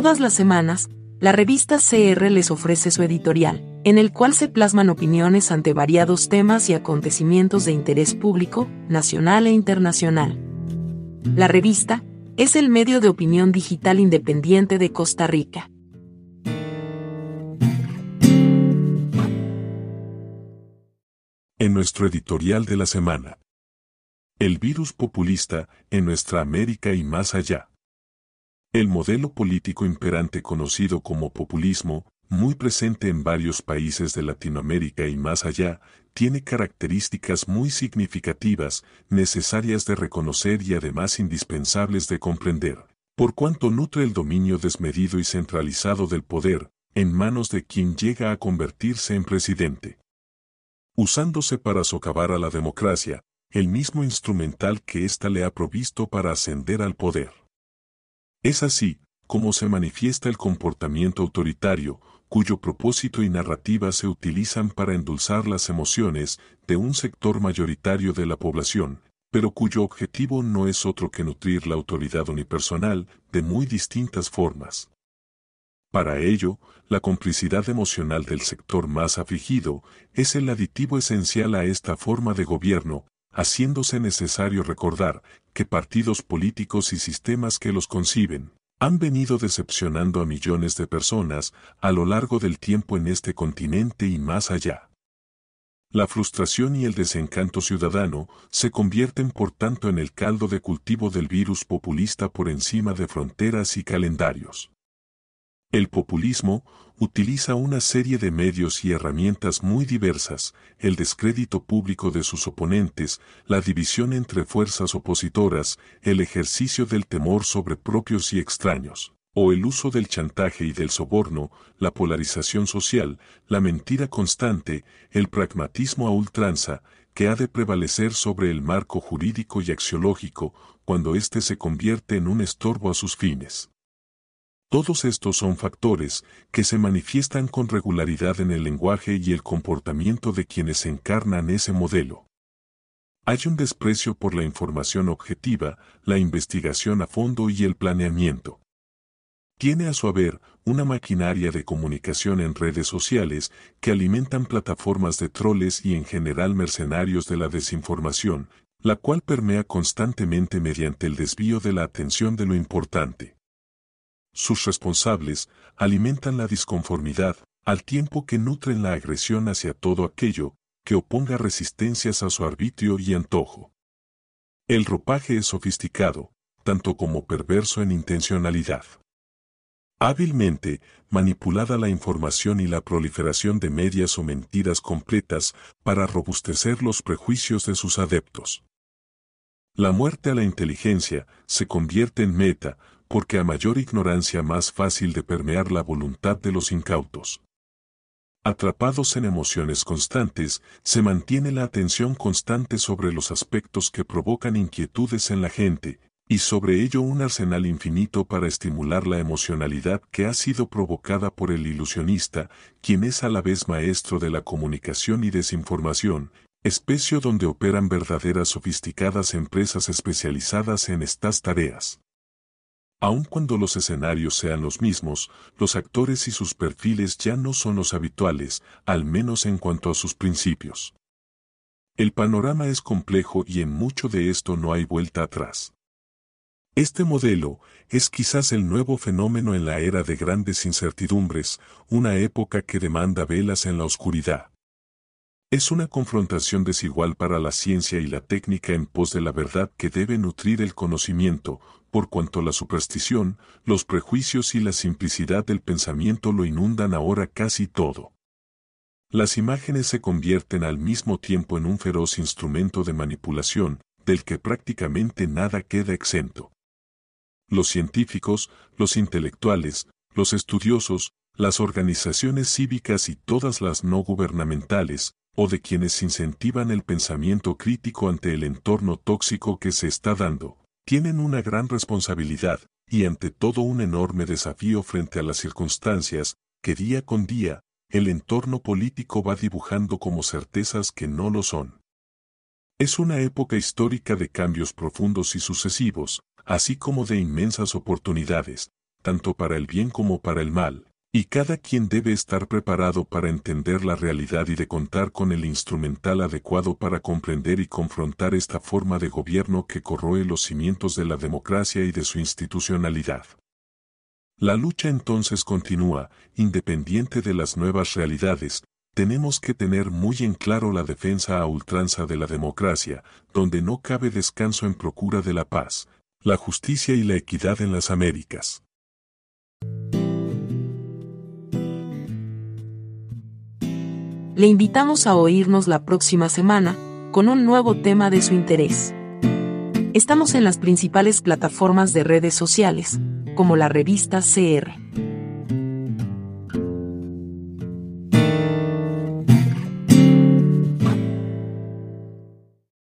Todas las semanas, la revista CR les ofrece su editorial, en el cual se plasman opiniones ante variados temas y acontecimientos de interés público, nacional e internacional. La revista es el medio de opinión digital independiente de Costa Rica. En nuestro editorial de la semana. El virus populista en nuestra América y más allá. El modelo político imperante conocido como populismo, muy presente en varios países de Latinoamérica y más allá, tiene características muy significativas, necesarias de reconocer y además indispensables de comprender, por cuanto nutre el dominio desmedido y centralizado del poder, en manos de quien llega a convertirse en presidente. Usándose para socavar a la democracia, el mismo instrumental que ésta le ha provisto para ascender al poder. Es así, como se manifiesta el comportamiento autoritario, cuyo propósito y narrativa se utilizan para endulzar las emociones de un sector mayoritario de la población, pero cuyo objetivo no es otro que nutrir la autoridad unipersonal de muy distintas formas. Para ello, la complicidad emocional del sector más afligido es el aditivo esencial a esta forma de gobierno, haciéndose necesario recordar que partidos políticos y sistemas que los conciben han venido decepcionando a millones de personas a lo largo del tiempo en este continente y más allá. La frustración y el desencanto ciudadano se convierten por tanto en el caldo de cultivo del virus populista por encima de fronteras y calendarios. El populismo utiliza una serie de medios y herramientas muy diversas, el descrédito público de sus oponentes, la división entre fuerzas opositoras, el ejercicio del temor sobre propios y extraños, o el uso del chantaje y del soborno, la polarización social, la mentira constante, el pragmatismo a ultranza, que ha de prevalecer sobre el marco jurídico y axiológico cuando éste se convierte en un estorbo a sus fines. Todos estos son factores que se manifiestan con regularidad en el lenguaje y el comportamiento de quienes encarnan ese modelo. Hay un desprecio por la información objetiva, la investigación a fondo y el planeamiento. Tiene a su haber una maquinaria de comunicación en redes sociales que alimentan plataformas de troles y en general mercenarios de la desinformación, la cual permea constantemente mediante el desvío de la atención de lo importante sus responsables, alimentan la disconformidad, al tiempo que nutren la agresión hacia todo aquello que oponga resistencias a su arbitrio y antojo. El ropaje es sofisticado, tanto como perverso en intencionalidad. Hábilmente, manipulada la información y la proliferación de medias o mentiras completas para robustecer los prejuicios de sus adeptos. La muerte a la inteligencia se convierte en meta, porque a mayor ignorancia más fácil de permear la voluntad de los incautos. Atrapados en emociones constantes, se mantiene la atención constante sobre los aspectos que provocan inquietudes en la gente, y sobre ello un arsenal infinito para estimular la emocionalidad que ha sido provocada por el ilusionista, quien es a la vez maestro de la comunicación y desinformación, especio donde operan verdaderas sofisticadas empresas especializadas en estas tareas. Aun cuando los escenarios sean los mismos, los actores y sus perfiles ya no son los habituales, al menos en cuanto a sus principios. El panorama es complejo y en mucho de esto no hay vuelta atrás. Este modelo es quizás el nuevo fenómeno en la era de grandes incertidumbres, una época que demanda velas en la oscuridad. Es una confrontación desigual para la ciencia y la técnica en pos de la verdad que debe nutrir el conocimiento, por cuanto la superstición, los prejuicios y la simplicidad del pensamiento lo inundan ahora casi todo. Las imágenes se convierten al mismo tiempo en un feroz instrumento de manipulación, del que prácticamente nada queda exento. Los científicos, los intelectuales, los estudiosos, las organizaciones cívicas y todas las no gubernamentales, o de quienes incentivan el pensamiento crítico ante el entorno tóxico que se está dando, tienen una gran responsabilidad, y ante todo un enorme desafío frente a las circunstancias, que día con día, el entorno político va dibujando como certezas que no lo son. Es una época histórica de cambios profundos y sucesivos, así como de inmensas oportunidades, tanto para el bien como para el mal, y cada quien debe estar preparado para entender la realidad y de contar con el instrumental adecuado para comprender y confrontar esta forma de gobierno que corroe los cimientos de la democracia y de su institucionalidad. La lucha entonces continúa, independiente de las nuevas realidades, tenemos que tener muy en claro la defensa a ultranza de la democracia, donde no cabe descanso en procura de la paz, la justicia y la equidad en las Américas. Le invitamos a oírnos la próxima semana, con un nuevo tema de su interés. Estamos en las principales plataformas de redes sociales, como la revista CR.